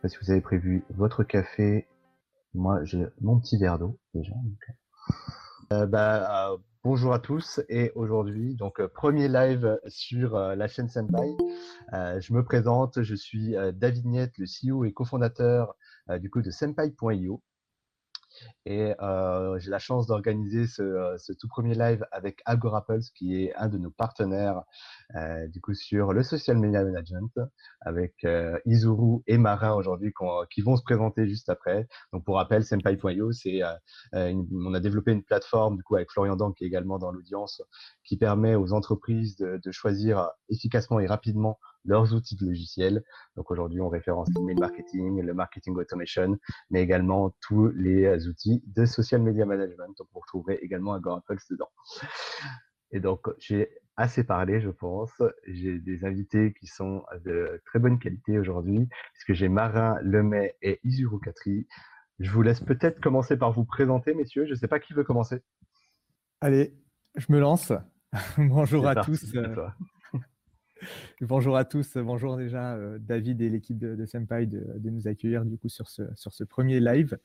pas si vous avez prévu votre café. Moi, j'ai mon petit verre d'eau déjà. Euh, bah, euh, bonjour à tous et aujourd'hui, donc euh, premier live sur la chaîne Senpai. je me présente, je suis David Niette, le CEO et cofondateur du coup de Senpai.io. Et euh, j'ai la chance d'organiser ce, euh, tout premier live avec Agorapulse, qui est un de nos partenaires euh, du coup sur le social media management, avec euh, Izuru et Marin aujourd'hui qui vont se présenter juste après. Donc pour rappel, Senpai.io, c'est on a développé une plateforme du coup avec Florian Dang qui est également dans l'audience, qui permet aux entreprises de choisir efficacement et rapidement leurs outils de logiciels. Donc aujourd'hui, on référence l'email marketing, le marketing automation, mais également tous les outils de social media management. Donc vous retrouverez également un Pulse dedans. Et donc, j'ai assez parlé, je pense. J'ai des invités qui sont de très bonne qualité aujourd'hui, puisque j'ai Marin Lemay et Isuru Katri. Je vous laisse peut-être commencer par vous présenter, messieurs. Je ne sais pas qui veut commencer. Allez, je me lance. Bonjour à tous. Bonjour à tous. Bonjour déjà euh, David et l'équipe de, Senpai de, nous accueillir du coup sur ce, premier live.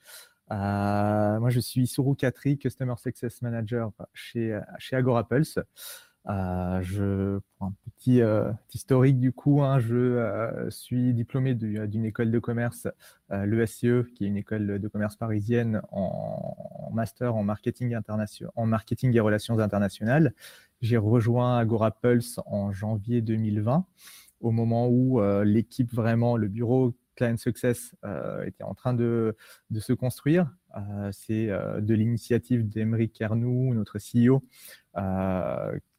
Euh, moi, je suis Suru Katri, Customer Success Manager chez, chez Agora Pulse. Euh, je, pour un petit euh, historique du coup, hein, je euh, suis diplômé d'une école de commerce, l'ESCE, qui est une école de commerce parisienne en, master en marketing en marketing et relations internationales. J'ai rejoint Agora Pulse en janvier 2020, au moment où l'équipe vraiment, le bureau Client Success était en train de, se construire. C'est de l'initiative d'Emery Kernou, notre CEO,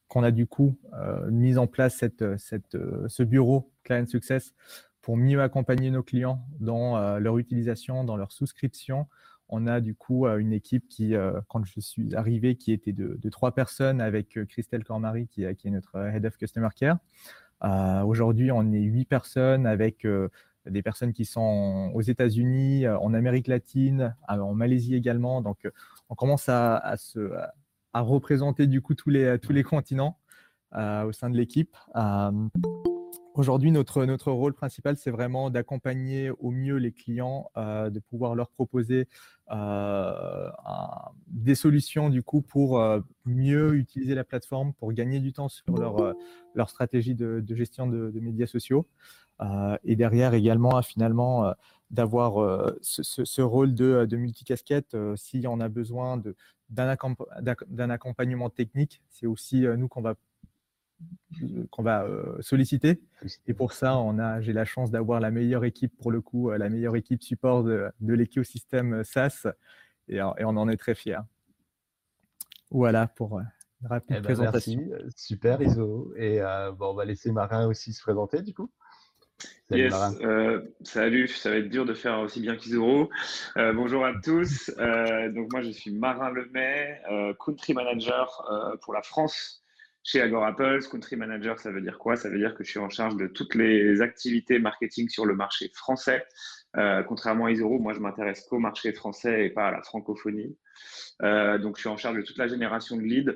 qu'on a du coup euh, mis en place cette, euh, ce bureau Client Success pour mieux accompagner nos clients dans euh, leur utilisation, dans leur souscription. On a du coup une équipe qui, quand je suis arrivé, qui était de, trois personnes avec Christelle Cormary, qui, est notre Head of Customer Care. Aujourd'hui, on est huit personnes avec des personnes qui sont aux États-Unis, en Amérique latine, en Malaisie également. Donc, on commence à, se, représenter du coup tous les, tous les continents euh, au sein de l'équipe. Euh, aujourd'hui, notre, notre rôle principal, c'est vraiment d'accompagner au mieux les clients, euh, de pouvoir leur proposer des solutions du coup pour mieux utiliser la plateforme, pour gagner du temps sur leur, leur stratégie de, de gestion de, de, médias sociaux. et derrière également, finalement, d'avoir euh, ce, ce, ce, rôle de, de multicasquette. Euh, S'il en a besoin d'un accompagnement technique, c'est aussi euh, nous qu'on va qu'on va solliciter. Et pour ça, on a, j'ai la chance d'avoir la meilleure équipe pour le coup, la meilleure équipe support de, de l'écosystème SaaS, et, et, on en est très fiers. Voilà pour une rapide eh ben présentation. Merci. Super Iso. Et bon, on va laisser Marin aussi se présenter du coup. Salut, yes, euh, salut, ça va être dur de faire aussi bien qu'Isoro. Euh, bonjour à tous. Euh, donc moi, je suis Marin Lemay, Country Manager pour la France chez Agora Pulse. Country Manager, ça veut dire quoi? Ça veut dire que je suis en charge de toutes les activités marketing sur le marché français. Contrairement à Isoro, moi, je m'intéresse qu'au marché français et pas à la francophonie. donc, je suis en charge de toute la génération de leads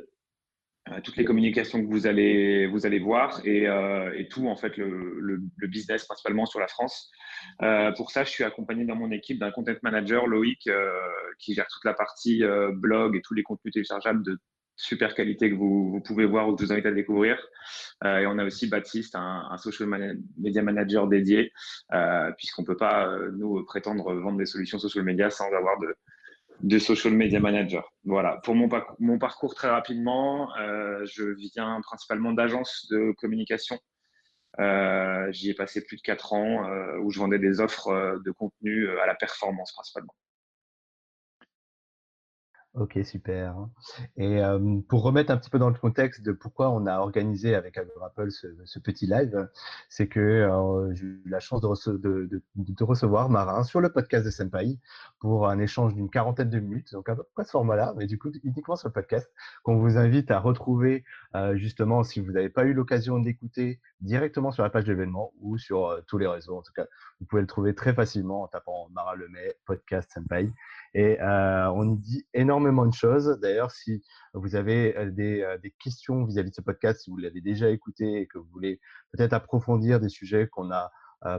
toutes les communications que vous allez vous allez voir et, euh, tout en fait le, business principalement sur la France. Euh, pour ça, je suis accompagné dans mon équipe d'un content manager Loïc euh, qui gère toute la partie euh, blog et tous les contenus téléchargeables de super qualité que vous, pouvez voir ou que je vous invite à découvrir. et on a aussi Baptiste, un, social media manager dédié, puisqu'on peut pas nous prétendre vendre des solutions social media sans avoir de de social media manager. Voilà. Pour mon, parcours très rapidement, euh, je viens principalement d'agences de communication. Euh, J'y ai passé plus de quatre ans euh, où je vendais des offres de contenu à la performance principalement. Ok, super. Et euh, pour remettre un petit peu dans le contexte de pourquoi on a organisé avec Agorapple ce, petit live, c'est que euh, j'ai eu la chance de, rece de, de, de, recevoir Marin sur le podcast de Senpai pour un échange d'une quarantaine de minutes, donc à peu près ce format-là, mais du coup uniquement sur le podcast, qu'on vous invite à retrouver euh, justement si vous n'avez pas eu l'occasion d'écouter directement sur la page d'événement ou sur tous les réseaux. En tout cas, vous pouvez le trouver très facilement en tapant Marin Lemay, podcast Senpai. Et euh, on y dit énormément de choses. D'ailleurs, si vous avez euh, des, euh, des questions vis-à-vis -vis de ce podcast, si vous l'avez déjà écouté et que vous voulez peut-être approfondir des sujets qu'on a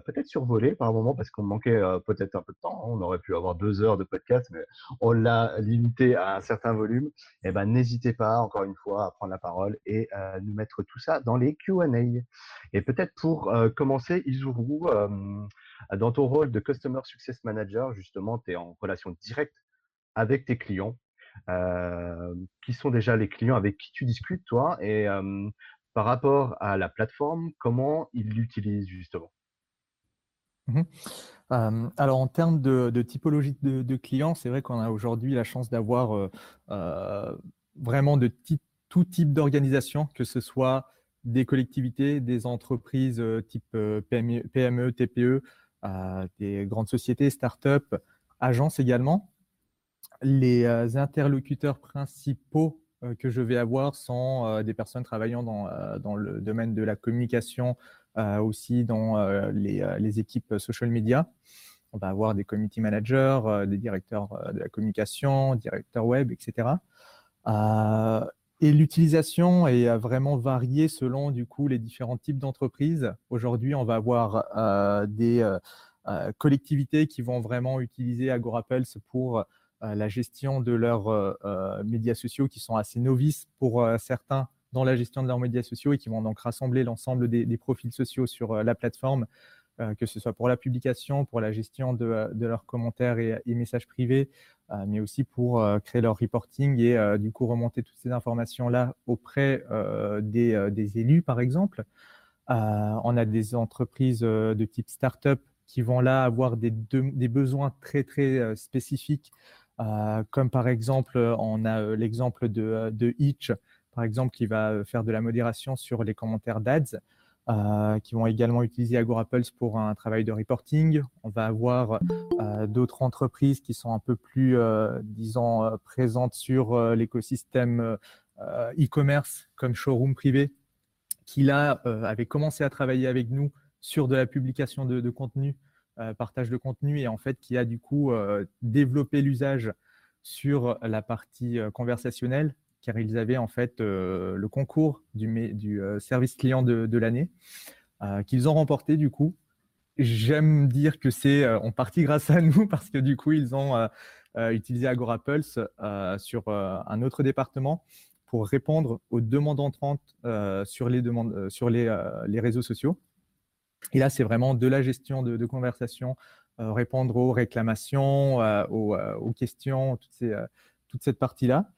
peut-être survolé par moment parce qu'on manquait peut-être un peu de temps. Hein. On aurait pu avoir deux heures de podcast, mais on l'a limité à un certain volume. Eh ben, n'hésitez pas, encore une fois, à prendre la parole et nous mettre tout ça dans les Q&A. Et peut-être pour commencer, Izuru, dans ton rôle de Customer Success Manager, justement, tu es en relation directe avec tes clients. qui sont déjà les clients avec qui tu discutes, toi, et par rapport à la plateforme, comment ils l'utilisent justement? Mmh alors en termes de, typologie de, clients, c'est vrai qu'on a aujourd'hui la chance d'avoir vraiment de tout type d'organisation, que ce soit des collectivités, des entreprises type PME, PME TPE, des grandes sociétés, start-up, agences également. Les interlocuteurs principaux que je vais avoir sont des personnes travaillant dans, le domaine de la communication, aussi dans les, équipes social media. On va avoir des community managers, des directeurs de la communication, directeurs web, etc. et l'utilisation est vraiment variée selon du coup les différents types d'entreprises. Aujourd'hui, on va avoir des collectivités qui vont vraiment utiliser AgoraPulse pour la gestion de leurs euh, euh, médias sociaux qui sont assez novices pour euh, certains dans la gestion de leurs médias sociaux et qui vont donc rassembler l'ensemble des, profils sociaux sur la plateforme, que ce soit pour la publication, pour la gestion de, leurs commentaires et, messages privés, mais aussi pour créer leur reporting et du coup remonter toutes ces informations-là auprès des, élus, par exemple. on a des entreprises de type startup qui vont là avoir des, besoins très, très spécifiques euh, comme par exemple, on a euh, l'exemple de, euh, de Hitch, par exemple, qui va faire de la modération sur les commentaires d'ads. qui vont également utiliser AgoraPulse pour un travail de reporting. On va avoir d'autres entreprises qui sont un peu plus, disons, présentes sur l'écosystème e-commerce comme Showroom Privé, qui là avait commencé à travailler avec nous sur de la publication de, de contenu euh, partage de contenu et en fait qui a du coup euh, développé l'usage sur la partie euh, conversationnelle car ils avaient en fait le concours du, du service client de, l'année qu'ils ont remporté du coup. J'aime dire que c'est en partie grâce à nous parce que du coup ils ont utilisé AgoraPulse sur un autre département pour répondre aux demandes entrantes sur les réseaux sociaux. Et là, c'est vraiment de la gestion de, conversation, euh, répondre aux réclamations, euh, euh, aux, questions, toute cette partie-là.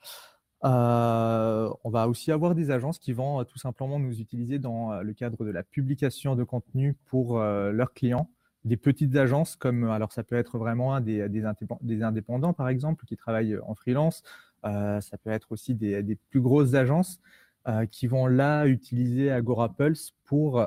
On va aussi avoir des agences qui vont tout simplement nous utiliser dans le cadre de la publication de contenu pour leurs clients. Des petites agences comme, alors ça peut être vraiment des, des, indépendants par exemple qui travaillent en freelance. ça peut être aussi des, des plus grosses agences qui vont là utiliser Agora Pulse pour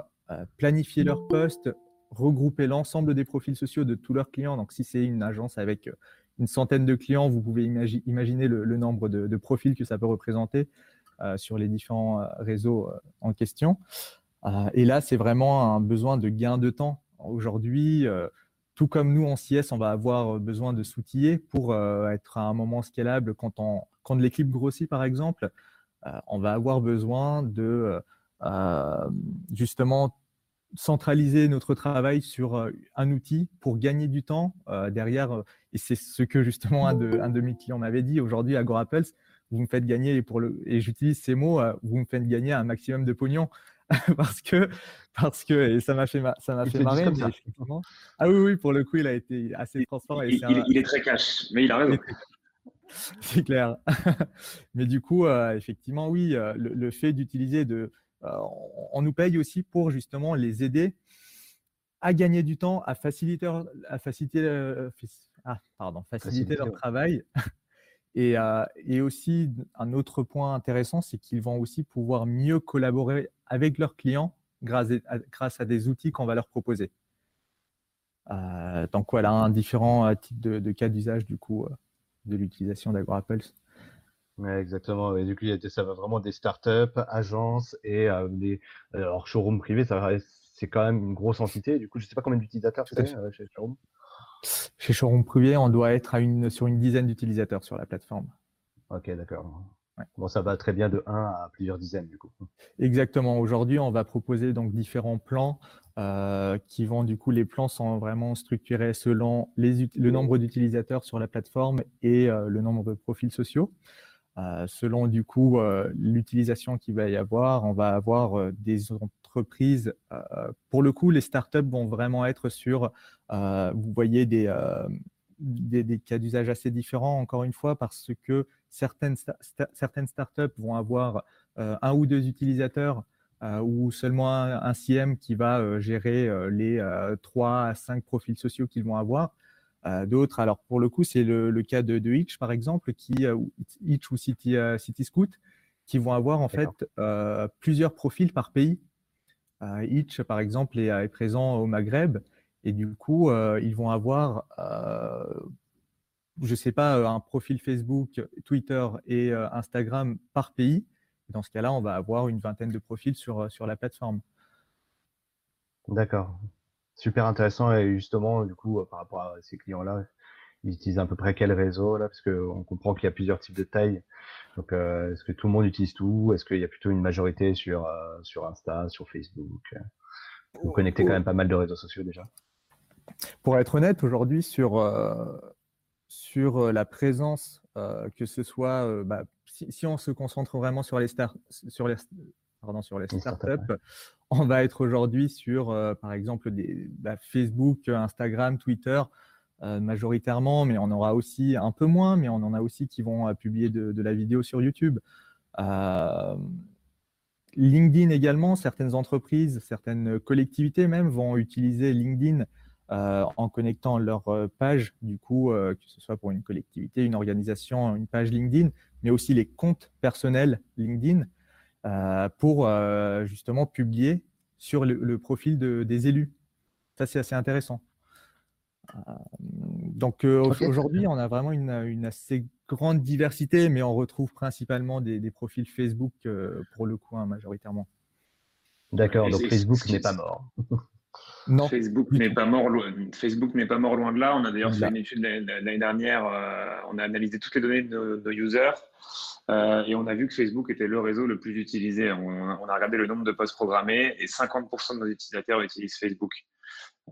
planifier leurs postes, regrouper l'ensemble des profils sociaux de tous leurs clients. Donc, si c'est une agence avec euh, une centaine de clients, vous pouvez imaginer le, nombre de, profils que ça peut représenter euh, sur les différents euh, réseaux en question. et là, c'est vraiment un besoin de gain de temps. Aujourd'hui, tout comme nous en CS, on va avoir besoin de s'outiller pour être à un moment scalable quand, quand l'équipe grossit, par exemple. on va avoir besoin de justement centraliser notre travail sur un outil pour gagner du temps derrière. Et c'est ce que justement un de, un de mes clients m'avait dit. Aujourd'hui, AgoraPulse, vous me faites gagner, pour le, et j'utilise ces mots, vous me faites gagner un maximum de pognon. parce que, parce que, et ça m'a fait, ça m'a fait marrer. ah oui, oui, pour le coup, il a été assez transparent. Il, il, est très cash, mais il a raison. C'est clair. mais du coup, effectivement, oui, le fait d'utiliser de, euh, on nous paye aussi pour justement les aider à gagner du temps, à faciliter, à faciliter, euh, ah, pardon, faciliter leur travail. Et, euh, et, aussi, un autre point intéressant, c'est qu'ils vont aussi pouvoir mieux collaborer avec leurs clients grâce à, grâce à des outils qu'on va leur proposer. donc voilà, un différent type de, de cas d'usage du coup de l'utilisation d'AgroApples exactement. Et du coup, ça va vraiment des startups, agences et euh, des alors showroom privé. Ça c'est quand même une grosse entité. Du coup, je sais pas combien d'utilisateurs c'est euh, chez Showroom. Chez Showroom privé, on doit être à une, sur une dizaine d'utilisateurs sur la plateforme. Ok, d'accord. Bon, ça va très bien de 1 à plusieurs dizaines du coup. Exactement. Aujourd'hui, on va proposer donc différents plans qui vont du coup, les plans sont vraiment structurés selon le nombre d'utilisateurs sur la plateforme et le nombre de profils sociaux. Selon du coup l'utilisation qu'il va y avoir, on va avoir des entreprises. pour le coup, les startups vont vraiment être sur, vous voyez, des, cas d'usage assez différents, encore une fois, parce que certaines, certaines startups vont avoir euh, un ou deux utilisateurs euh, ou seulement un, CM qui va euh, gérer les trois à cinq profils sociaux qu'ils vont avoir. D'autres, alors pour le coup, c'est le, cas de, de, Itch, par exemple, qui, Itch ou City, City Scoot, qui vont avoir en fait plusieurs profils par pays. Itch, par exemple, est présent au Maghreb et du coup, euh, ils vont avoir, euh, je ne sais pas, euh, un profil Facebook, Twitter et Instagram par pays. Dans ce cas-là, on va avoir une vingtaine de profils sur, sur la plateforme. D'accord. Super intéressant. Et justement, du coup, par rapport à ces clients-là, ils utilisent à peu près quel réseau là? Parce qu'on comprend qu'il y a plusieurs types de tailles. Donc, est-ce que tout le monde utilise tout? Est-ce qu'il y a plutôt une majorité sur, sur Insta, sur Facebook? Vous connectez quand même pas mal de réseaux sociaux déjà? Pour être honnête, aujourd'hui, sur, euh, sur euh, la présence, euh, que ce soit, bah, si, on se concentre vraiment sur les, sur les, pardon, sur les startups, on va être aujourd'hui sur, par exemple, bah, Facebook, Instagram, Twitter, majoritairement, mais on aura aussi un peu moins, mais on en a aussi qui vont publier de, de, la vidéo sur YouTube. LinkedIn également, certaines entreprises, certaines collectivités même vont utiliser LinkedIn euh, en connectant leur euh, page, du coup, euh, que ce soit pour une collectivité, une organisation, une page LinkedIn, mais aussi les comptes personnels LinkedIn pour justement publier sur le, profil des élus. Ça, c'est assez intéressant. donc aujourd'hui, on a vraiment une, assez grande diversité, mais on retrouve principalement des, profils Facebook pour le coup, hein, majoritairement. D'accord, donc Facebook n'est pas mort. Facebook n'est pas mort loin. Facebook n'est pas mort loin de là. On a d'ailleurs fait une étude l'année dernière. Euh, on a analysé toutes les données de nos, users euh, et on a vu que Facebook était le réseau le plus utilisé. On, a regardé le nombre de posts programmés et 50% de nos utilisateurs utilisent Facebook.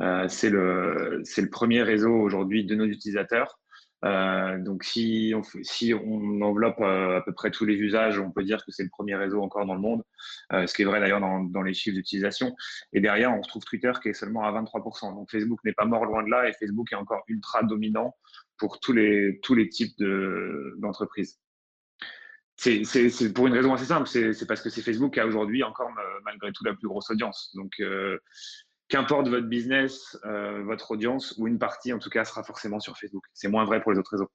Euh, c'est le, le premier réseau aujourd'hui de nos utilisateurs. Euh, donc, si on, si on enveloppe euh, à peu près tous les usages, on peut dire que c'est le premier réseau encore dans le monde, euh, ce qui est vrai d'ailleurs dans, dans, les chiffres d'utilisation. Et derrière, on retrouve Twitter qui est seulement à 23%. Donc, Facebook n'est pas mort loin de là et Facebook est encore ultra dominant pour tous les, tous les types d'entreprises. C'est pour une raison assez simple, c'est parce que c'est Facebook qui a aujourd'hui encore malgré tout la plus grosse audience. Donc, qu'importe votre business, euh, votre audience, ou une partie en tout cas sera forcément sur Facebook. C'est moins vrai pour les autres réseaux.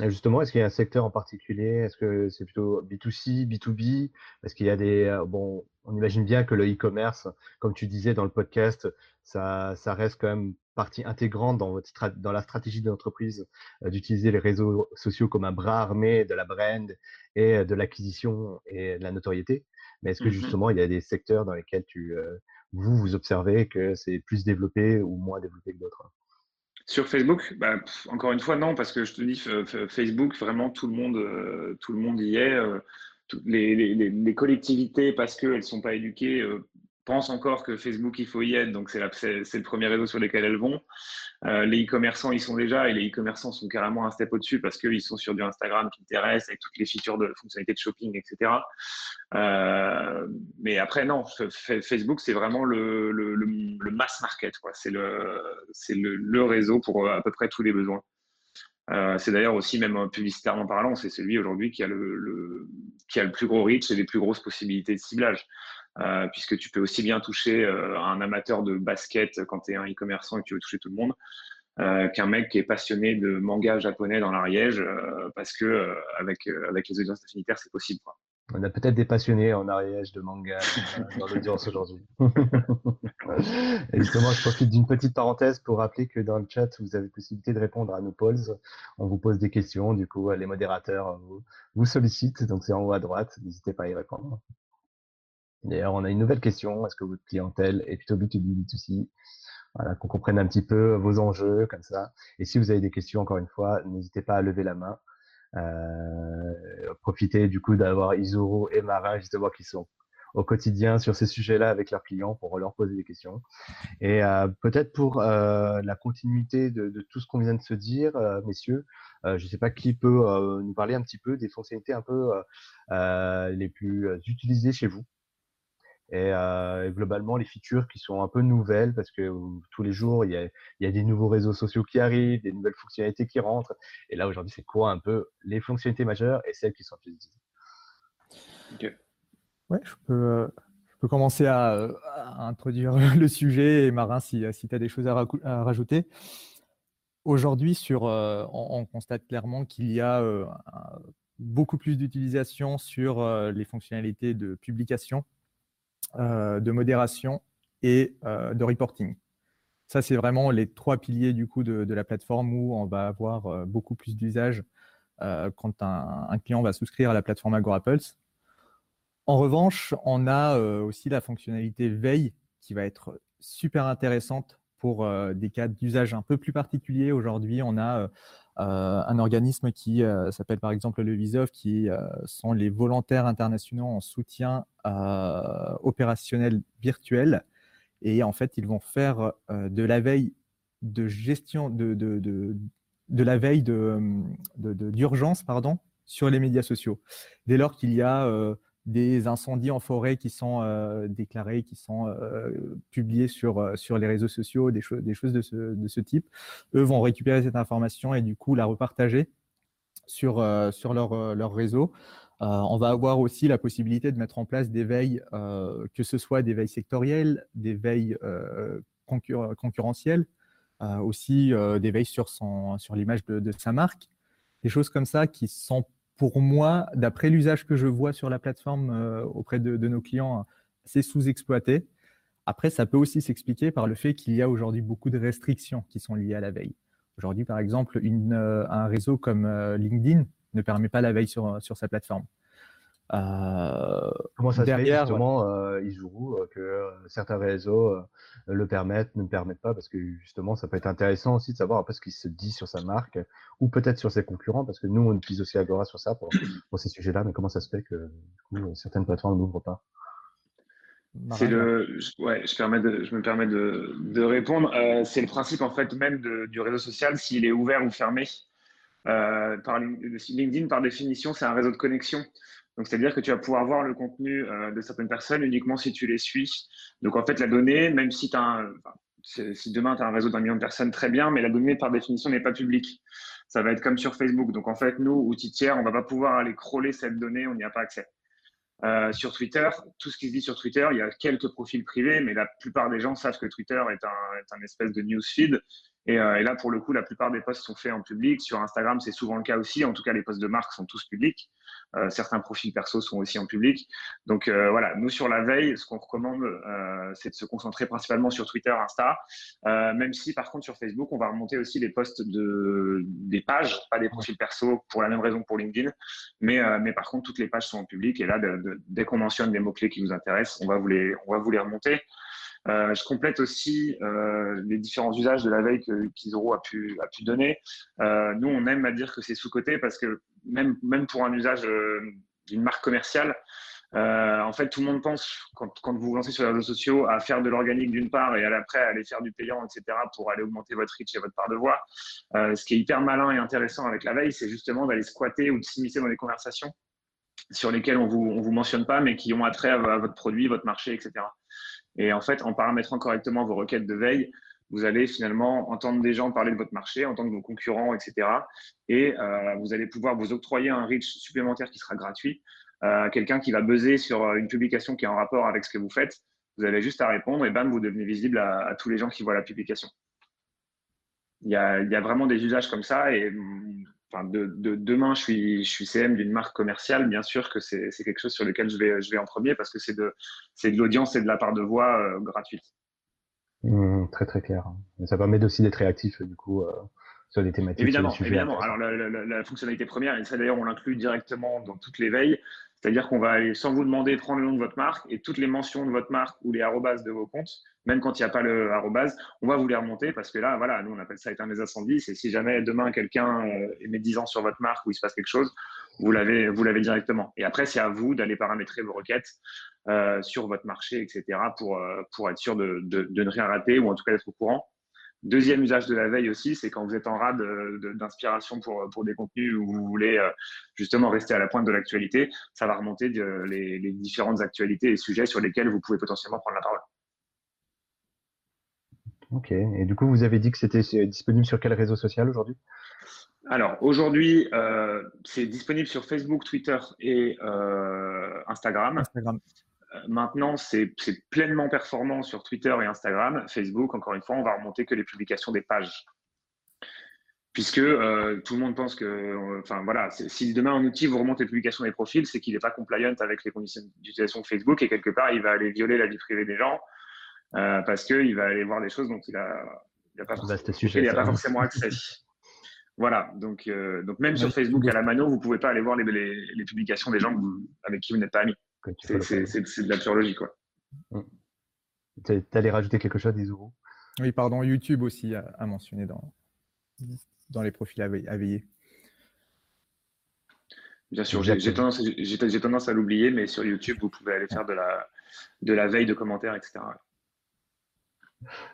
Justement, est-ce qu'il y a un secteur en particulier? Est-ce que c'est plutôt B2C, B2B Est-ce qu'il y a des. Euh, bon, on imagine bien que le e-commerce, comme tu disais dans le podcast, ça, ça reste quand même partie intégrante dans, votre dans la stratégie de l'entreprise euh, d'utiliser les réseaux sociaux comme un bras armé de la brand et de l'acquisition et de la notoriété. Mais est-ce que mmh justement, il y a des secteurs dans lesquels tu, vous, vous observez que c'est plus développé ou moins développé que d'autres? Sur Facebook, bah, encore une fois, non, parce que je te dis, Facebook, vraiment, tout le monde, euh, tout le monde y est. Euh, les, collectivités, parce qu'elles ne sont pas éduquées, euh, pensent encore que Facebook, il faut y être, donc c'est le premier réseau sur lequel elles vont. Euh, les e-commerçants, ils sont déjà, et les e-commerçants sont carrément un step au-dessus parce qu'ils sont sur du Instagram, Pinterest, avec toutes les features de fonctionnalités de shopping, etc. Euh, mais après, non, Facebook, c'est vraiment le, mass market. C'est le, réseau pour à peu près tous les besoins. Euh, c'est d'ailleurs aussi, même publicitairement parlant, c'est celui aujourd'hui qui, a le, qui a le plus gros reach et les plus grosses possibilités de ciblage. Euh, puisque tu peux aussi bien toucher euh, un amateur de basket quand tu es un e-commerçant et que tu veux toucher tout le monde, euh, qu'un mec qui est passionné de manga japonais dans l'Ariège, parce que avec, avec les audiences affinitaires, c'est possible. On a peut-être des passionnés en Ariège de manga dans l'audience aujourd'hui. et justement, je profite d'une petite parenthèse pour rappeler que dans le chat, vous avez possibilité de répondre à nos polls. On vous pose des questions, du coup, les modérateurs vous, vous sollicitent, donc c'est en haut à droite, n'hésitez pas à y répondre. D'ailleurs, on a une nouvelle question. Est-ce que votre clientèle est plutôt B2B, B2C Voilà, qu'on comprenne un petit peu vos enjeux comme ça. Et si vous avez des questions, encore une fois, n'hésitez pas à lever la main. Euh, profitez du coup d'avoir Isoro et Mara justement qui sont au quotidien sur ces sujets-là avec leurs clients pour leur poser des questions. Et peut-être pour la continuité de, tout ce qu'on vient de se dire, messieurs, je ne sais pas qui peut nous parler un petit peu des fonctionnalités un peu les plus utilisées chez vous et globalement les features qui sont un peu nouvelles parce que tous les jours il y, a, des nouveaux réseaux sociaux qui arrivent, des nouvelles fonctionnalités qui rentrent. Et là aujourd'hui c'est quoi un peu les fonctionnalités majeures et celles qui sont plus utilisées. Ouais, je peux, je peux commencer à, introduire le sujet et Marin si, si tu as des choses à, rajouter. Aujourd'hui, sur, on, constate clairement qu'il y a beaucoup plus d'utilisation sur les fonctionnalités de publication euh, de modération et euh, de reporting. Ça, c'est vraiment les trois piliers du coup de, la plateforme où on va avoir euh, beaucoup plus d'usage quand un, client va souscrire à la plateforme AgoraPulse. En revanche, on a aussi la fonctionnalité veille qui va être super intéressante pour des cas d'usage un peu plus particuliers. Aujourd'hui, on a euh, un organisme qui euh, s'appelle par exemple le VISOF, qui euh, sont les volontaires internationaux en soutien opérationnel virtuel. Et en fait, ils vont faire de la veille de gestion de, de, de, la veille d'urgence pardon, sur les médias sociaux. Dès lors qu'il y a des incendies en forêt qui sont euh, déclarés, qui sont euh, publiés sur, euh, sur les réseaux sociaux, des, des choses de ce, de ce, type, eux vont récupérer cette information et du coup la repartager sur, sur leur, réseau. on va avoir aussi la possibilité de mettre en place des veilles, que ce soit des veilles sectorielles, des veilles concurrentielles, aussi des veilles sur, sur l'image de sa marque, des choses comme ça qui sont pour moi, d'après l'usage que je vois sur la plateforme euh, auprès de, nos clients, c'est sous-exploité. Après, ça peut aussi s'expliquer par le fait qu'il y a aujourd'hui beaucoup de restrictions qui sont liées à la veille. Aujourd'hui, par exemple, euh, un réseau comme euh, LinkedIn ne permet pas la veille sur sa plateforme. Euh, Comment ça derrière, se fait justement, euh, euh, que euh, certains réseaux le permettent, ne le permettent pas, parce que justement, ça peut être intéressant aussi de savoir un peu ce qu'il se dit sur sa marque, ou peut-être sur ses concurrents, parce que nous, on utilise aussi Agora sur ça pour, pour ces sujets-là, mais comment ça se fait que du coup, certaines plateformes n'ouvrent pas? C'est le, ouais, je, permets de, je me permets de, de répondre. c'est le principe en fait même de, du réseau social, s'il est ouvert ou fermé. par LinkedIn, par définition, c'est un réseau de connexion. Donc, c'est-à-dire que tu vas pouvoir voir le contenu euh, de certaines personnes uniquement si tu les suis. Donc, en fait, la donnée, même si, si demain tu as un réseau d'un million de personnes, très bien, mais la donnée, par définition, n'est pas publique. Ça va être comme sur Facebook. Donc, en fait, nous, outils tiers, on ne va pas pouvoir aller crawler cette donnée, on n'y a pas accès. Euh, sur Twitter, tout ce qui se dit sur Twitter, il y a quelques profils privés, mais la plupart des gens savent que Twitter est un, est un espèce de newsfeed euh, et, là, pour le coup, la plupart des posts sont faits en public. Sur Instagram, c'est souvent le cas aussi. En tout cas, les posts de marque sont tous publics. Euh, certains profils perso sont aussi en public. Donc euh, voilà, nous sur la veille, ce qu'on recommande, c'est de se concentrer principalement sur Twitter, Insta. même si par contre sur Facebook, on va remonter aussi les posts de des pages, pas des profils perso, pour la même raison pour LinkedIn. Mais mais par contre, toutes les pages sont en public. Et là, dès qu'on mentionne des mots clés qui vous intéressent, on va vous les on va vous les remonter. Euh, je complète aussi euh, les différents usages de la veille que Kizoro a pu, donner. Euh, nous, on aime à dire que c'est sous-côté parce que même, pour un usage d'une marque commerciale, en fait, tout le monde pense, quand, vous vous lancez sur les réseaux sociaux, à faire de l'organique d'une part et à l'après à aller faire du payant, etc., pour aller augmenter votre reach et votre part de voix. ce qui est hyper malin et intéressant avec la veille, c'est justement d'aller squatter ou de s'immiscer dans des conversations sur lesquelles on vous, vous mentionne pas, mais qui ont attrait à votre produit, votre marché, etc. Et en fait, en paramétrant correctement vos requêtes de veille, vous allez finalement entendre des gens parler de votre marché, entendre vos concurrents, etc. Et euh, vous allez pouvoir vous octroyer un reach supplémentaire qui sera gratuit. Euh, quelqu'un qui va buzzer sur euh, une publication qui est en rapport avec ce que vous faites, vous avez juste à répondre et bam, vous devenez visible à, tous les gens qui voient la publication. Il y, a, vraiment des usages comme ça et de, demain, je suis, CM d'une marque commerciale, bien sûr que c'est quelque chose sur lequel je vais, en premier parce que c'est de, de l'audience et de la part de voix euh, gratuite. Mmh, très très clair. ça permet aussi d'être réactif du coup euh, sur les thématiques. Évidemment, évidemment. Alors la, fonctionnalité première, et ça d'ailleurs on l'inclut directement dans toutes les veilles, c'est-à-dire qu'on va aller, sans vous demander, prendre le nom de votre marque et toutes les mentions de votre marque ou les arrobas de vos comptes, même quand il n'y a pas le arrobas, on va vous les remonter parce que là, voilà, nous on appelle ça éteindre les incendies. Et si jamais demain quelqu'un euh, met 10 ans sur votre marque ou il se passe quelque chose, vous l'avez, vous l'avez directement. Et après, c'est à vous d'aller paramétrer vos requêtes euh, sur votre marché, etc., pour, euh, pour être sûr de, de, de ne rien rater ou en tout cas d'être au courant. Deuxième usage de la veille aussi, c'est quand vous êtes en rade d'inspiration pour, pour des contenus où vous voulez euh, justement rester à la pointe de l'actualité, ça va remonter les, les, différentes actualités et sujets sur lesquels vous pouvez potentiellement prendre la parole. Ok, et du coup, vous avez dit que c'était disponible sur quel réseau social aujourd'hui? Alors, aujourd'hui, euh, c'est disponible sur Facebook, Twitter et euh, Instagram. Instagram. Euh, maintenant, c'est pleinement performant sur Twitter et Instagram. Facebook, encore une fois, on va remonter que les publications des pages. Puisque euh, tout le monde pense que, euh, enfin voilà, si demain un outil vous remonte les publications des profils, c'est qu'il n'est pas compliant avec les conditions d'utilisation de Facebook et quelque part, il va aller violer la vie privée des gens parce qu'il va aller voir des choses dont il n'a a pas, forcément, accès. Voilà, donc, donc même sur Facebook à la mano, vous ne pouvez pas aller voir les, les publications des gens avec qui vous n'êtes pas amis. C'est de la pure logique. Quoi. Mm. Tu allais rajouter quelque chose, Izuru Oui, pardon, YouTube aussi a, mentionné dans, dans les profils à, veiller. Bien sûr, j'ai tendance, tendance, à l'oublier, mais sur YouTube, vous pouvez aller faire de la, de la veille de commentaires, etc.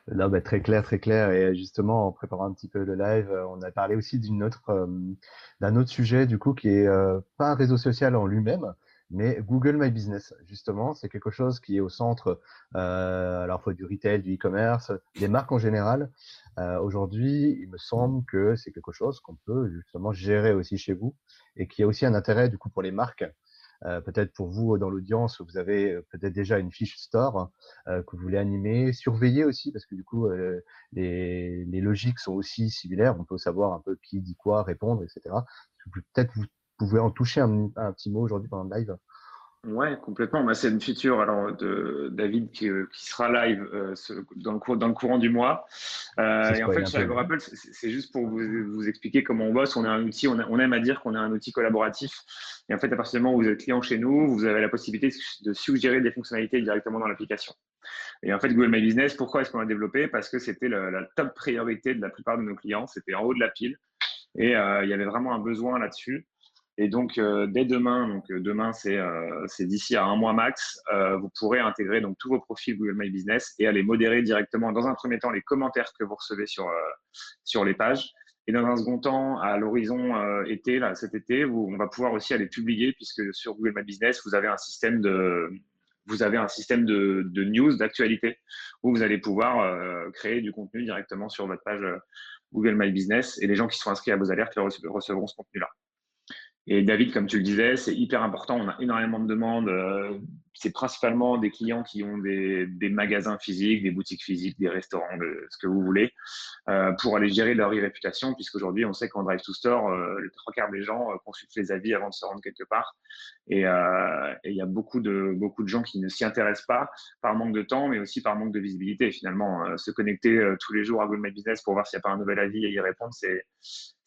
Là, bah, très clair, très clair. Et justement, en préparant un petit peu le live, euh, on a parlé aussi d'une autre, euh, d'un autre sujet, du coup, qui est euh, pas un réseau social en lui-même, mais Google My Business, justement, c'est quelque chose qui est au centre euh, à la fois du retail, du e-commerce, des marques en général. Euh, Aujourd'hui, il me semble que c'est quelque chose qu'on peut justement gérer aussi chez vous et qui a aussi un intérêt du coup pour les marques. Euh, peut-être pour vous dans l'audience, vous avez euh, peut-être déjà une fiche store euh, que vous voulez animer, surveiller aussi parce que du coup euh, les, les, logiques sont aussi similaires. On peut savoir un peu qui dit quoi, répondre, etc. Peut-être vous pouvez en toucher un, petit mot aujourd'hui pendant le live Ouais, complètement. Bah, c'est une feature alors de David qui, euh, qui sera live euh, dans, le dans, le courant du mois. Euh, et en fait, chez Apple, c'est juste pour vous, vous, expliquer comment on bosse. On est un outil, on, on aime à dire qu'on est un outil collaboratif. Et en fait, à partir du moment où vous êtes client chez nous, vous avez la possibilité de suggérer des fonctionnalités directement dans l'application. Et en fait, Google My Business, pourquoi est-ce qu'on l'a développé? Parce que c'était la top priorité de la plupart de nos clients. C'était en haut de la pile. Et il y avait vraiment un besoin là-dessus. Et donc, euh, dès demain, donc euh, demain, euh, c'est d'ici à un mois max, vous pourrez intégrer donc tous vos profils Google My Business et aller modérer directement, dans un premier temps, les commentaires que vous recevez sur, sur les pages. Et dans un second temps, à l'horizon été, là, cet été, on va pouvoir aussi aller publier, puisque sur Google My Business, vous avez un système de, vous avez un système de, de news, d'actualité, où vous allez pouvoir créer du contenu directement sur votre page Google My Business. Et les gens qui sont inscrits à vos alertes recevront ce contenu-là. Et David, comme tu le disais, c'est hyper important. On a énormément de demandes. Euh, c'est principalement des clients qui ont des, magasins physiques, des boutiques physiques, des restaurants, de, ce que vous voulez, euh, pour aller gérer leur e-réputation, puisqu'aujourd'hui, on sait qu'en Drive to Store, euh, les trois quarts des gens consultent les avis avant de se rendre quelque part. Et il y a beaucoup de, beaucoup de gens qui ne s'y intéressent pas par manque de temps, mais aussi par manque de visibilité. Finalement, se connecter tous les jours à Google My Business pour voir s'il n'y a pas un nouvel avis et y répondre, c'est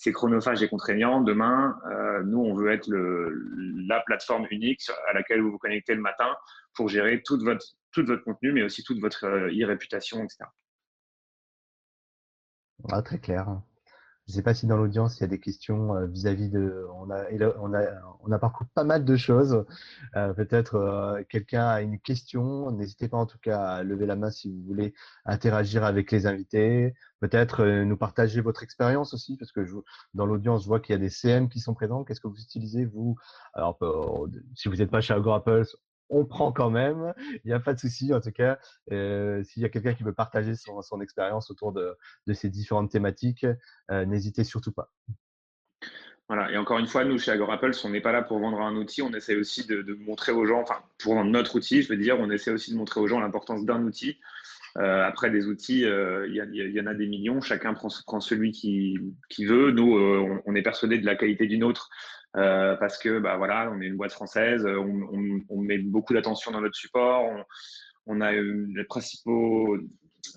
chronophage et contraignant. Demain, nous, on veut être la plateforme unique à laquelle vous vous connectez le matin pour gérer tout votre, tout votre contenu, mais aussi toute votre euh, e-réputation, etc. Ah, très clair. Je ne sais pas si dans l'audience, il y a des questions euh, vis-à-vis de. On a, on, a, on a parcouru pas mal de choses. Euh, peut-être quelqu'un a une question. N'hésitez pas en tout cas à lever la main si vous voulez interagir avec les invités. Peut-être nous partager votre expérience aussi, parce que dans l'audience, je vois qu'il y a des CM qui sont présents. Qu'est-ce que vous utilisez, vous? Alors, si vous n'êtes pas chez Agro Apple, on prend quand même. Il n'y a pas de souci. En tout cas, euh, s'il y a quelqu'un qui veut partager son, expérience autour de, ces différentes thématiques, euh, n'hésitez surtout pas. Voilà. Et encore une fois, nous, chez Agorapulse, on n'est pas là pour vendre un outil. On essaie aussi de, montrer aux gens, enfin, pour vendre notre outil, je veux dire, on essaie aussi de montrer aux gens l'importance d'un outil. Euh, après, des outils, il y, en a des millions. Chacun prend, celui qui veut. Nous, on, on, est persuadé de la qualité d'une autre. Euh, parce que bah, voilà, on est une boîte française, on, on, met beaucoup d'attention dans notre support, on, on a les principaux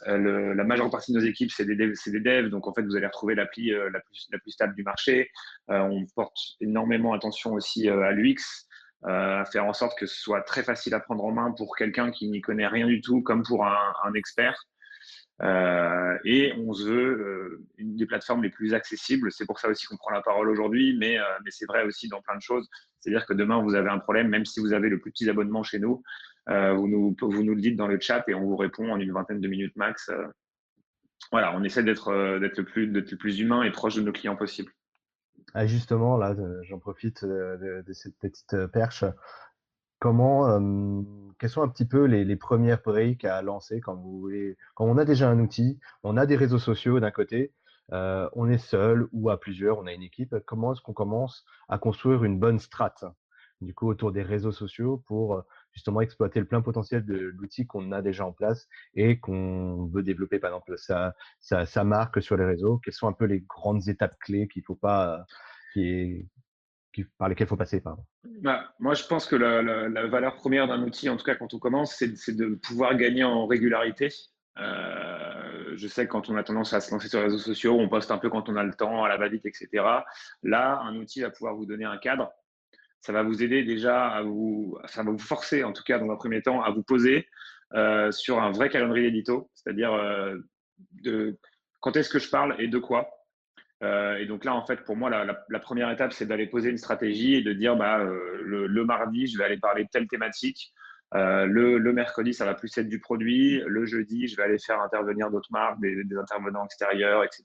la majeure partie de nos équipes, c'est des, devs. Donc, en fait, vous allez retrouver l'appli la, plus, stable du marché. on porte énormément attention aussi à l'UX, à faire en sorte que ce soit très facile à prendre en main pour quelqu'un qui n'y connaît rien du tout, comme pour un expert. Euh, et on se veut euh, une des plateformes les plus accessibles. C'est pour ça aussi qu'on prend la parole aujourd'hui, mais, euh, mais c'est vrai aussi dans plein de choses. C'est-à-dire que demain, vous avez un problème, même si vous avez le plus petit abonnement chez nous, vous, nous, le dites dans le chat et on vous répond en une vingtaine de minutes max. voilà, on essaie d'être le, plus, humain et proche de nos clients possible. Ah, justement, là, j'en profite de, cette petite perche. Comment, quelles sont un petit peu les, premières briques à lancer quand vous voulez, quand on a déjà un outil, on a des réseaux sociaux d'un côté, on est seul ou à plusieurs, on a une équipe. Comment est-ce qu'on commence à construire une bonne strate du coup autour des réseaux sociaux pour justement exploiter le plein potentiel de l'outil qu'on a déjà en place et qu'on veut développer? Par exemple sa, marque sur les réseaux. Quelles sont un peu les grandes étapes clés qu'il faut pas par lesquels il faut passer. Bah, moi, je pense que la, valeur première d'un outil, en tout cas quand on commence, c'est de pouvoir gagner en régularité. Euh, je sais que quand on a tendance à se lancer sur les réseaux sociaux, on poste un peu quand on a le temps, à la va-vite, etc. Là, un outil va pouvoir vous donner un cadre. Ça va vous aider déjà à vous, ça va vous forcer, en tout cas dans un premier temps, à vous poser euh, sur un vrai calendrier édito, c'est-à-dire euh, de quand est-ce que je parle et de quoi. Euh, et donc là, en fait, pour moi, la, première étape, c'est d'aller poser une stratégie et de dire, bah, euh, le, mardi, je vais aller parler de telle thématique. Euh, le, mercredi, ça va plus être du produit. Le jeudi, je vais aller faire intervenir d'autres marques, des, intervenants extérieurs, etc.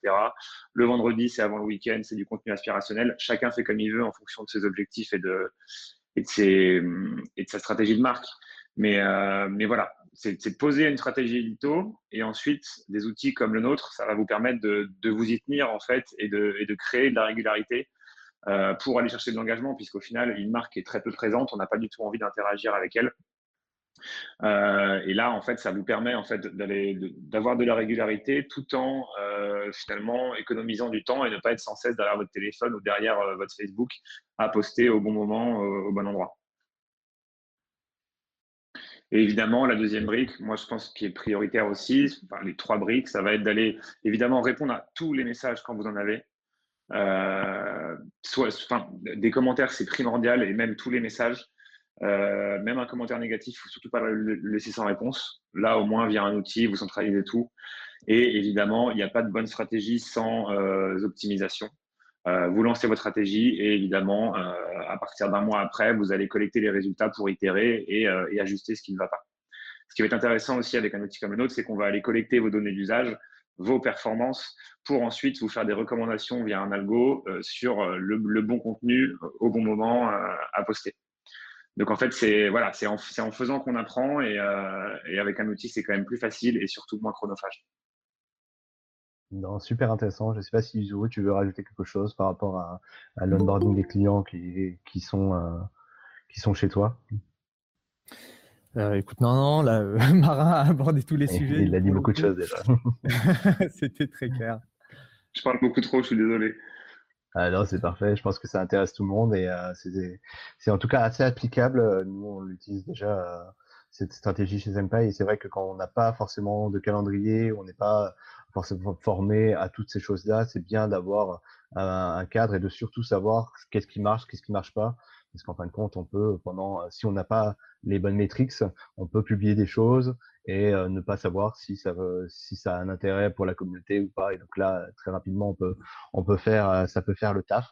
Le vendredi, c'est avant le week-end, c'est du contenu aspirationnel. Chacun fait comme il veut en fonction de ses objectifs et de, sa stratégie de marque. Mais voilà, c'est poser une stratégie édito et ensuite des outils comme le nôtre, ça va vous permettre de, vous y tenir en fait et de, et de créer de la régularité euh, pour aller chercher de l'engagement, puisqu'au final, une marque est très peu présente, on n'a pas du tout envie d'interagir avec elle. Euh, et là, en fait, ça vous permet en fait d'avoir de, la régularité tout en euh, finalement économisant du temps et ne pas être sans cesse derrière votre téléphone ou derrière votre Facebook à poster au bon moment, au bon endroit. Et évidemment, la deuxième brique, moi je pense qui est prioritaire aussi, les trois briques, ça va être d'aller évidemment répondre à tous les messages quand vous en avez. Euh, soit, enfin, des commentaires, c'est primordial, et même tous les messages. Euh, même un commentaire négatif, il ne faut surtout pas le laisser sans réponse. Là, au moins, via un outil, vous centralisez tout. Et évidemment, il n'y a pas de bonne stratégie sans euh, optimisation. Euh, vous lancez votre stratégie et évidemment, euh, à partir d'un mois après, vous allez collecter les résultats pour itérer euh, et, ajuster ce qui ne va pas. Ce qui va être intéressant aussi avec un outil comme le nôtre, c'est qu'on va aller collecter vos données d'usage, vos performances, pour ensuite vous faire des recommandations via un algo sur le, bon contenu au bon moment à poster. Donc en fait, c'est voilà, c'est en, faisant qu'on apprend et avec un outil, c'est quand même plus facile et surtout moins chronophage. Non, super intéressant. Je ne sais pas si Zuru, tu veux rajouter quelque chose par rapport à, l'onboarding des clients qui, qui, sont, euh, qui sont chez toi? Euh, écoute, non, non, là, Marin a abordé tous les sujets. Il a dit beaucoup de choses déjà. C'était très clair. Je parle beaucoup trop, je suis désolé. Ah non, c'est parfait. Je pense que ça intéresse tout le monde et euh, c'est en tout cas assez applicable. Nous, on l'utilise déjà cette stratégie chez Senpai. Et c'est vrai que quand on n'a pas forcément de calendrier, on n'est pas forcément formé à toutes ces choses-là, c'est bien d'avoir un, cadre et de surtout savoir qu'est-ce qui marche, qu'est-ce qui marche pas. Parce qu'en fin de compte, on peut, pendant, si on n'a pas les bonnes métriques, on peut publier des choses et ne pas savoir si ça, veut, si ça a un intérêt pour la communauté ou pas. Et donc là, très rapidement, on peut, on peut faire, ça peut faire le taf.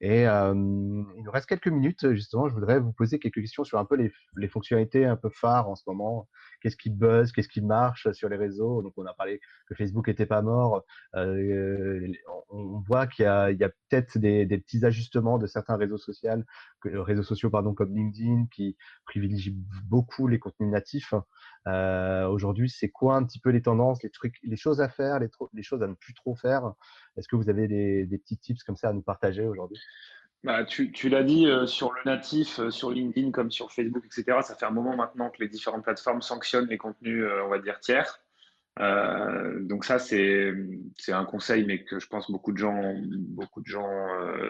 Et il nous reste quelques minutes, justement. Je voudrais vous poser quelques questions sur un peu les, les fonctionnalités un peu phares en ce moment qu'est-ce qui buzz, qu'est-ce qui marche sur les réseaux? Donc, on a parlé que Facebook n'était pas mort. Qu'il y a, peut-être des, petits ajustements de certains réseaux sociaux, réseaux sociaux pardon, comme LinkedIn, qui privilégient beaucoup les contenus natifs. Euh, aujourd'hui, c'est quoi un petit peu les tendances, les trucs, les choses à faire, les, choses à ne plus trop faire? Est-ce que vous avez des petits tips comme ça à nous partager aujourd'hui? Bah, tu, l'as dit euh, sur le natif, euh, sur LinkedIn comme sur Facebook, etc. Ça fait un moment maintenant que les différentes plateformes sanctionnent les contenus, euh, on va dire, tiers. Donc ça, c'est un conseil, mais que je pense beaucoup de gens, beaucoup de gens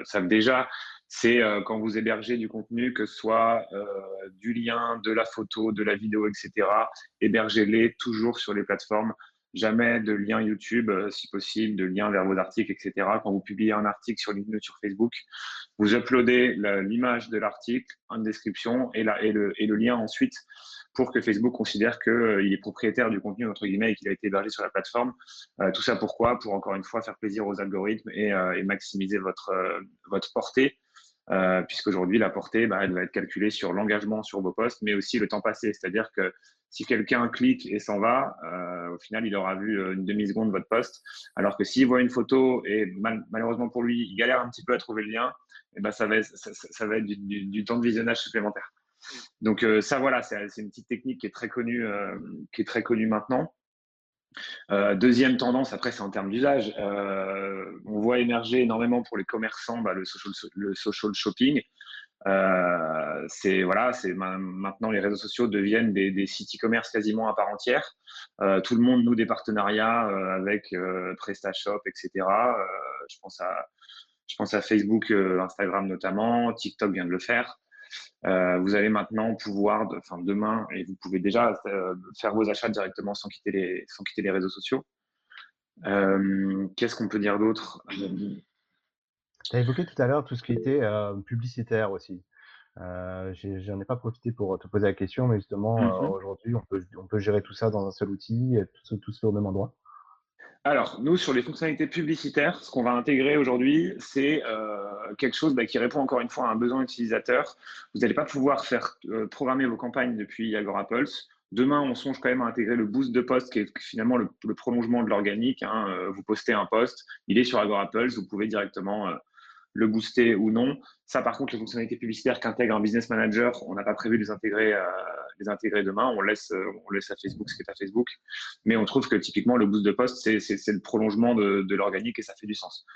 savent déjà. C'est quand vous hébergez du contenu, que ce soit du lien, de la photo, de la vidéo, etc., hébergez-les toujours sur les plateformes jamais de lien YouTube, euh, si possible, de lien vers vos articles, etc. Quand vous publiez un article sur LinkedIn ou sur Facebook, vous uploadez l'image de l'article, une description et, et, le, et, le, lien ensuite pour que Facebook considère qu'il euh, est propriétaire du contenu, entre guillemets, et qu'il a été hébergé sur la plateforme. Euh, tout ça pourquoi? Pour encore une fois faire plaisir aux algorithmes et, et maximiser votre, votre portée. Euh, puisqu'aujourd'hui, la portée, bah, elle va être calculée sur l'engagement sur vos posts, mais aussi le temps passé. C'est-à-dire que si quelqu'un clique et s'en va, euh, au final, il aura vu euh, une demi-seconde votre post. Alors que s'il voit une photo et malheureusement pour lui, il galère un petit peu à trouver le lien, et eh ben, ça, va être, ça, va être du, temps de visionnage supplémentaire. Donc ça, voilà, c'est une petite technique qui est très connue, qui est très connue maintenant. Euh, deuxième tendance, après, c'est en termes d'usage. on voit émerger énormément pour les commerçants bah, le, social, shopping. Euh, c'est voilà, c'est maintenant les réseaux sociaux deviennent des, sites e-commerce quasiment à part entière. Euh, tout le monde noue des partenariats euh, avec PrestaShop, etc. je pense à je pense à Facebook, Instagram notamment, TikTok vient de le faire. Vous allez maintenant pouvoir, enfin demain, et vous pouvez déjà faire vos achats directement sans quitter les, sans quitter les réseaux sociaux. Qu'est-ce qu'on peut dire d'autre? Tu as évoqué tout à l'heure tout ce qui était publicitaire aussi. Euh, J'en ai, pas profité pour te poser la question, mais justement, mmh aujourd'hui, on peut, on peut gérer tout ça dans un seul outil, tout, tout se fait au même endroit. Alors, nous, sur les fonctionnalités publicitaires, ce qu'on va intégrer aujourd'hui, c'est quelque chose bah, qui répond encore une fois à un besoin utilisateur. Vous n'allez pas pouvoir faire programmer vos campagnes depuis Agora Pulse. Demain, on songe quand même à intégrer le boost de post, qui est finalement le, prolongement de l'organique. Hein. Vous postez un post, il est sur Agora Pulse, vous pouvez directement le booster ou non. Ça, par contre, les fonctionnalités publicitaires qu'intègre un business manager, on n'a pas prévu de les intégrer, euh, intégrer demain. On laisse, euh, on laisse à Facebook ce qui est à Facebook. Mais on trouve que typiquement, le boost de poste, c'est le prolongement de, l'organique et ça fait du sens.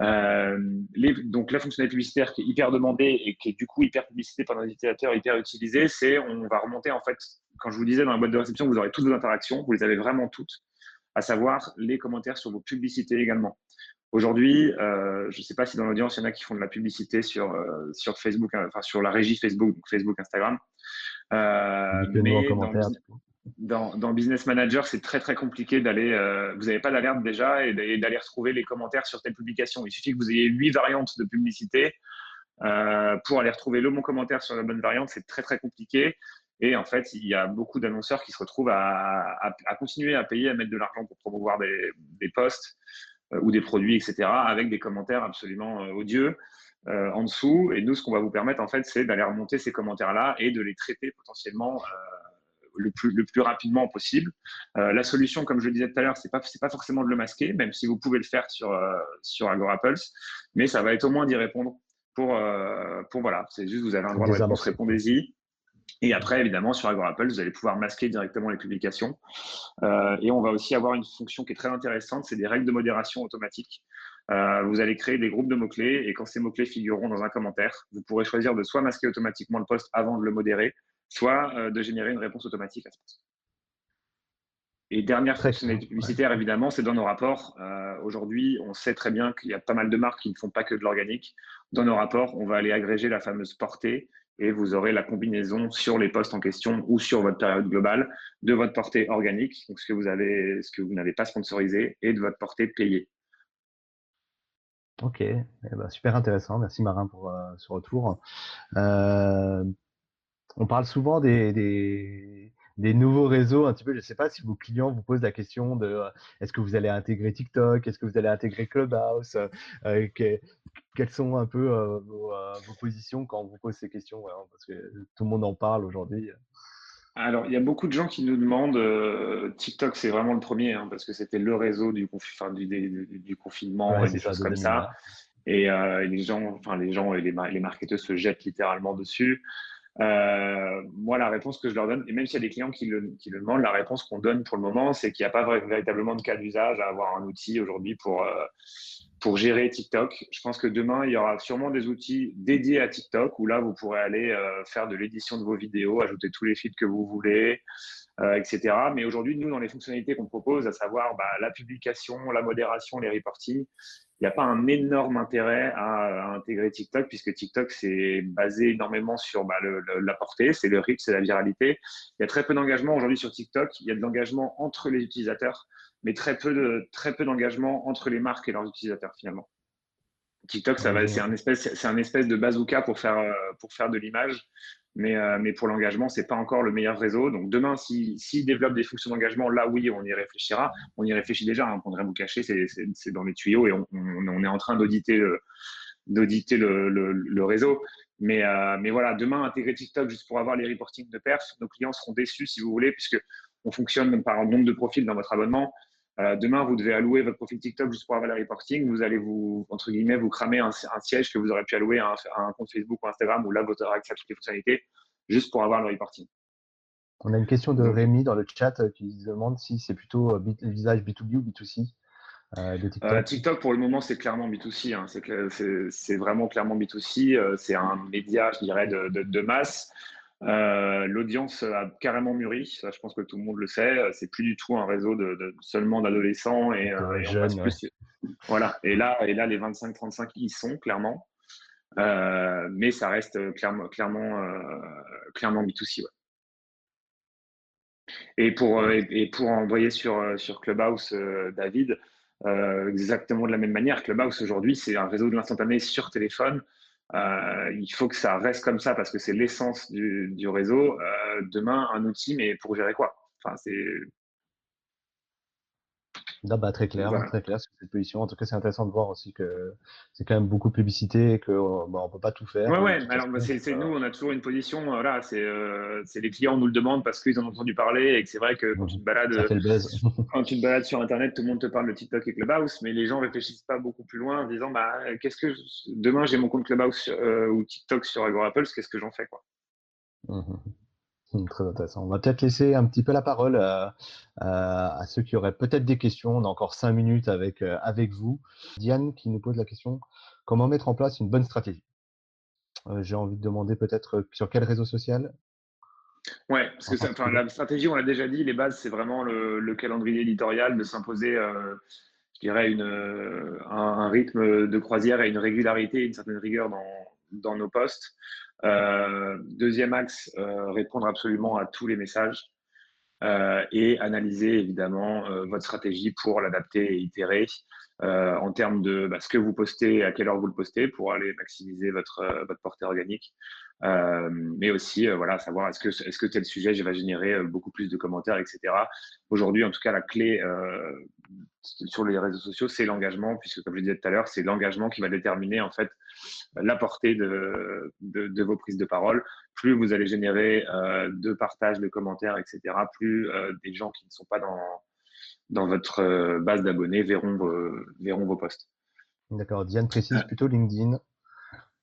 Euh, les, donc la fonctionnalité publicitaire qui est hyper demandée et qui est du coup hyper publicité par nos utilisateurs, hyper utilisée, c'est on va remonter en fait, quand je vous disais dans la boîte de réception, vous aurez toutes vos interactions, vous les avez vraiment toutes, à savoir les commentaires sur vos publicités également. Aujourd'hui, euh, je ne sais pas si dans l'audience, il y en a qui font de la publicité sur, sur Facebook, hein, enfin sur la régie Facebook, donc Facebook, Instagram. Euh, mais dans, dans, Business Manager, c'est très très compliqué d'aller. vous n'avez pas d'alerte déjà et d'aller retrouver les commentaires sur telle publication. Il suffit que vous ayez huit variantes de publicité pour aller retrouver le bon commentaire sur la bonne variante. C'est très très compliqué. Et en fait, il y a beaucoup d'annonceurs qui se retrouvent à, à, continuer à payer, à mettre de l'argent pour promouvoir des, des posts euh, ou des produits, etc., avec des commentaires absolument euh, odieux euh, en dessous. Et nous, ce qu'on va vous permettre, en fait, c'est d'aller remonter ces commentaires-là et de les traiter potentiellement le plus, le plus rapidement possible. la solution, comme je le disais tout à l'heure, c'est pas c'est pas forcément de le masquer, même si vous pouvez le faire sur sur Agora Pulse, mais ça va être au moins d'y répondre. Pour pour voilà, c'est juste vous avez un droit de réponse, répondez-y. Et après, évidemment, sur Agorapple, vous allez pouvoir masquer directement les publications. Euh, et on va aussi avoir une fonction qui est très intéressante, c'est des règles de modération automatique. Euh, vous allez créer des groupes de mots-clés et quand ces mots-clés figureront dans un commentaire, vous pourrez choisir de soit masquer automatiquement le post avant de le modérer, soit euh, de générer une réponse automatique à ce post. Et dernière fonctionnalité publicitaire, évidemment, c'est dans nos rapports. Aujourd'hui, on sait très bien qu'il y a pas mal de marques qui ne font pas que de l'organique. Dans nos rapports, on va aller agréger la fameuse portée et vous aurez la combinaison sur les postes en question ou sur votre période globale de votre portée organique, donc ce que vous avez, ce que vous n'avez pas sponsorisé, et de votre portée payée. Ok, eh ben, super intéressant. Merci Marin pour euh, ce retour. Euh, on parle souvent des, nouveaux réseaux un petit peu. Je ne sais pas si vos clients vous posent la question de euh, est-ce que vous allez intégrer TikTok, est-ce que vous allez intégrer Clubhouse, quelles sont un peu vos, positions quand on vous pose ces questions, parce que tout le monde en parle aujourd'hui. Alors, il y a beaucoup de gens qui nous demandent, TikTok c'est vraiment le premier, hein, parce que c'était le réseau du, du, confinement et des choses comme ça. Et, les gens, enfin les gens et les, les marketeurs se jettent littéralement dessus. Euh, moi, la réponse que je leur donne, et même s'il y a des clients qui le, demandent, la réponse qu'on donne pour le moment, c'est qu'il n'y a pas véritablement de cas d'usage à avoir un outil aujourd'hui pour, euh, pour gérer TikTok. Je pense que demain, il y aura sûrement des outils dédiés à TikTok où là, vous pourrez aller euh, faire de l'édition de vos vidéos, ajouter tous les feeds que vous voulez, etc. Mais aujourd'hui, nous, dans les fonctionnalités qu'on propose, à savoir bah, la publication, la modération, les reporting, il n'y a pas un énorme intérêt à, intégrer TikTok puisque TikTok c'est basé énormément sur bah, la portée, c'est le reach, c'est la viralité. Il y a très peu d'engagement aujourd'hui sur TikTok. Il y a de l'engagement entre les utilisateurs. mais très peu de très peu d'engagement entre les marques et leurs utilisateurs finalement. TikTok, ça va, c'est un espèce, c'est un espèce de bazooka pour faire pour faire de l'image, mais mais pour l'engagement, c'est pas encore le meilleur réseau. Donc demain, s'ils si, développent des fonctions d'engagement, là oui, on y réfléchira. On y réfléchit déjà. Hein, on vous cacher, c'est dans les tuyaux et on, on, est en train d'auditer le, le, réseau. Mais, euh, mais voilà, demain, intégrer TikTok juste pour avoir les reportings de perf, nos clients seront déçus si vous voulez, puisque on fonctionne par nombre de profils dans votre abonnement. Euh, demain, vous devez allouer votre profil TikTok juste pour avoir les reporting. Vous allez vous, entre guillemets, vous cramer un, siège que vous aurez pu allouer à un, compte Facebook ou Instagram où là, vous aurez accès à toutes les fonctionnalités juste pour avoir le reporting. On a une question de Rémi dans le chat euh, qui demande si c'est plutôt visage B2B ou B2C. Euh, euh, TikTok. pour le moment, c'est clairement B2C. Hein. C'est vraiment clairement B2C. Euh, c'est un média, je dirais, de, de, masse. L'audience a carrément mûri. Ça, je pense que tout le monde le sait. C'est plus du tout un réseau de, seulement d'adolescents et, jeunes. Voilà. Et là, et là, les 25-35 y sont clairement. mais ça reste clairement, clairement, clairement B2C. Et pour, et pour envoyer sur, sur Clubhouse, David, euh, exactement de la même manière. Clubhouse aujourd'hui, c'est un réseau de l'instantané sur téléphone. Euh, il faut que ça reste comme ça parce que c'est l'essence du, du, réseau. Euh, demain, un outil, mais pour gérer quoi? Enfin, c'est bah, très clair, très clair sur cette position. En tout cas, c'est intéressant de voir aussi que c'est quand même beaucoup de publicité et qu'on euh, bah, ne peut pas tout faire. Ouais, ouais. Alors, bah, c'est nous, on a toujours une position. Euh, voilà, c'est euh, les clients nous le demandent parce qu'ils en ont entendu parler et que c'est vrai que quand tu te balades, quand tu te balades sur Internet, tout le monde te parle de TikTok et Clubhouse, mais les gens réfléchissent pas beaucoup plus loin en disant, bah, qu'est-ce que demain j'ai mon compte Clubhouse ou TikTok sur Agorapple, qu'est-ce que j'en fais quoi. Mmh, très intéressant. On va peut-être laisser un petit peu la parole euh, euh, à ceux qui auraient peut-être des questions. On a encore cinq minutes avec, euh, avec vous. Diane qui nous pose la question comment mettre en place une bonne stratégie? J'ai envie de demander peut-être sur quel réseau social? Ouais, parce que la stratégie, on l'a déjà dit, les bases, c'est vraiment le, calendrier éditorial, de s'imposer, je dirais, un, rythme de croisière et une régularité, une certaine rigueur dans, dans nos postes. Euh, deuxième axe, euh, répondre absolument à tous les messages. Euh, et analyser évidemment votre stratégie pour l'adapter et itérer en termes de bah, ce que vous postez, à quelle heure vous le postez pour aller maximiser votre, votre portée organique. Mais aussi, voilà, savoir est-ce que, est-ce que tel sujet va générer beaucoup plus de commentaires, etc. Aujourd'hui, en tout cas, la clé sur les réseaux sociaux, c'est l'engagement, puisque comme je disais tout à l'heure, c'est l'engagement qui va déterminer en fait la portée de, de, vos prises de parole. Plus vous allez générer euh, de partages, de commentaires, etc., plus euh, des gens qui ne sont pas dans, dans votre euh, base d'abonnés verront vos, verront vos posts. D'accord. Diane précise plutôt LinkedIn.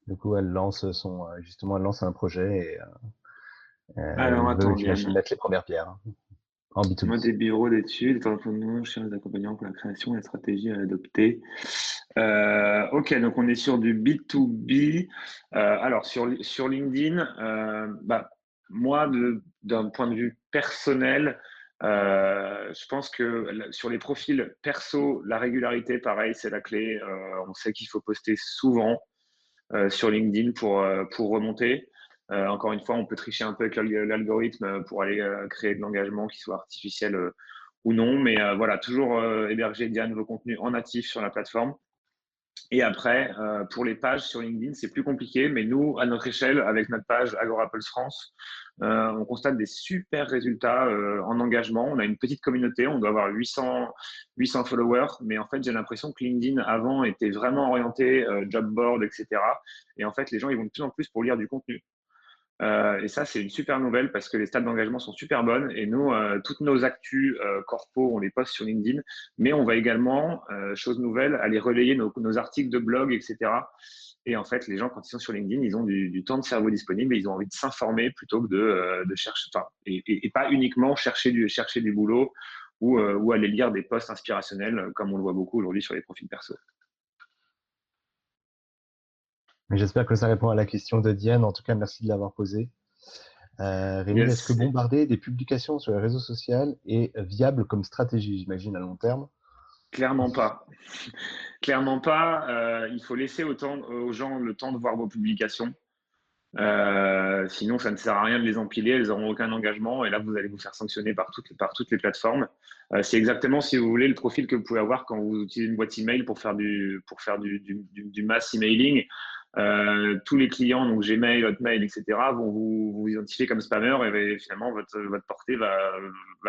Du coup, elle lance son, justement, elle lance un projet et Alors, elle attends, veut mettre les premières pierres. Moi, des bureaux d'études, je cherche des accompagnants pour la création et la stratégie à adopter. Euh, ok, donc on est sur du B2B. Euh, alors, sur, sur LinkedIn, euh, bah, moi, d'un point de vue personnel, je pense que sur les profils perso, la régularité, pareil, c'est la clé. on sait qu'il faut poster souvent sur LinkedIn pour, pour remonter. Euh, encore une fois, on peut tricher un peu avec l'algorithme pour aller euh, créer de l'engagement qui soit artificiel euh, ou non. Mais voilà, toujours héberger Diane vos contenus en natif sur la plateforme. Et après, pour les pages sur LinkedIn, c'est plus compliqué, mais nous, à notre échelle, avec notre page Agorapple France, on constate des super résultats en engagement. On a une petite communauté, on doit avoir 800, 800 followers, mais en fait, j'ai l'impression que LinkedIn avant était vraiment orienté job board, etc. Et en fait, les gens, ils vont de plus en plus pour lire du contenu. Euh, et ça, c'est une super nouvelle parce que les stades d'engagement sont super bonnes. Et nous, euh, toutes nos actus euh, on les poste sur LinkedIn. Mais on va également, chose nouvelle, aller relayer nos, articles de blog, etc. Et en fait, les gens, quand ils sont sur LinkedIn, ils ont du, temps de cerveau disponible et ils ont envie de s'informer plutôt que de, chercher, enfin, et, pas uniquement chercher du, chercher du boulot ou, ou aller lire des posts inspirationnels comme on le voit beaucoup aujourd'hui sur les profils perso. J'espère que ça répond à la question de Diane. En tout cas, merci de l'avoir posée. Euh, Rémi, est-ce que bombarder des publications sur les réseaux sociaux est viable comme stratégie, j'imagine, à long terme? Clairement pas. Clairement pas. Euh, il faut laisser aux gens le temps de voir vos publications. sinon, ça ne sert à rien de les empiler, elles n'auront aucun engagement et là, vous allez vous faire sanctionner par toutes, par toutes les plateformes. c'est exactement, si vous voulez, le profil que vous pouvez avoir quand vous utilisez une boîte email pour faire du, pour faire du, du, du mass emailing. Euh, tous les clients, donc Gmail, Hotmail, etc., vont vous, identifier comme spammer et finalement votre, portée va,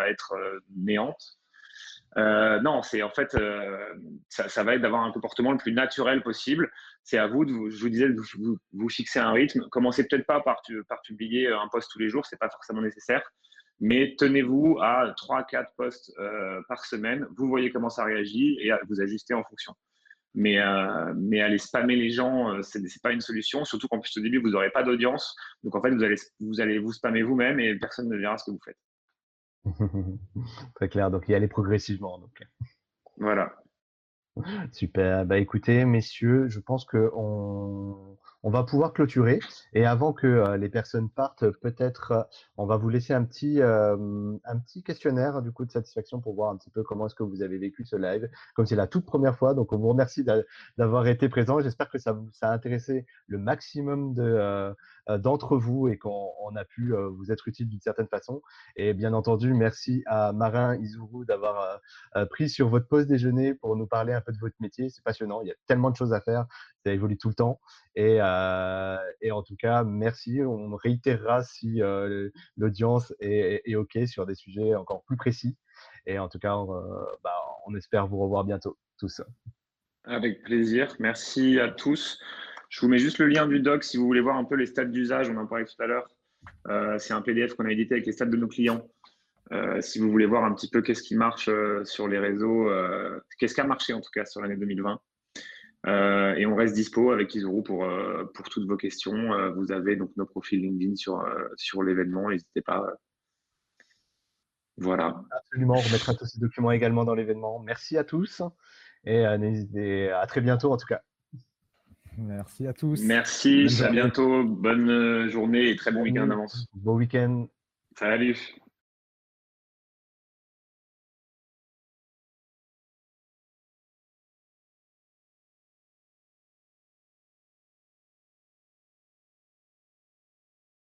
être euh, néante. Euh, non, c'est en fait, ça, va être d'avoir un comportement le plus naturel possible. C'est à vous, de je vous disais, de vous, fixer un rythme. Commencez peut-être pas par, par publier un post tous les jours, c'est pas forcément nécessaire, mais tenez-vous à 3-4 posts par semaine. Vous voyez comment ça réagit et vous ajustez en fonction. Mais, euh, mais aller spammer les gens, euh, ce n'est pas une solution. Surtout qu'en plus, au début, vous n'aurez pas d'audience. Donc, en fait, vous allez, vous allez vous spammer vous-même et personne ne verra ce que vous faites. Très clair. Donc, y aller progressivement. Donc. Voilà. Super. Bah, écoutez, messieurs, je pense qu'on on va pouvoir clôturer. Et avant que euh, les personnes partent, peut-être euh, on va vous laisser un petit, euh, un petit questionnaire du coup de satisfaction pour voir un petit peu comment est-ce que vous avez vécu ce live. Comme c'est la toute première fois, donc on vous remercie d'avoir été présent. J'espère que ça, vous, a intéressé le maximum de, d'entre vous et qu'on a pu vous être utile d'une certaine façon. Et bien entendu, merci à Marin Izuru d'avoir pris sur votre pause déjeuner pour nous parler un peu de votre métier. C'est passionnant. Il y a tellement de choses à faire. Ça évolue tout le temps. Et, et, en tout cas, merci. On réitérera si euh, l'audience est, OK sur des sujets encore plus précis. Et en tout cas, euh, bah, on espère vous revoir bientôt tous. Avec plaisir. Merci à tous. Je vous mets juste le lien du doc si vous voulez voir un peu les stats d'usage. On en parlait tout à l'heure. C'est un PDF qu'on a édité avec les stats de nos clients. si vous voulez voir un petit peu qu'est-ce qui marche sur les réseaux, qu'est-ce qui a marché en tout cas sur l'année 2020. Euh, et on reste dispo avec Izuru pour, euh, pour toutes vos questions. Euh, vous avez donc nos profils LinkedIn sur, sur l'événement. N'hésitez pas. Voilà. Absolument. On remettra tous ces documents également dans l'événement. Merci à tous et n'hésitez à très bientôt en tout cas. Merci à tous. Merci. à bientôt. Bonne journée et très bon week-end d'avance. Bon week-end. Salut.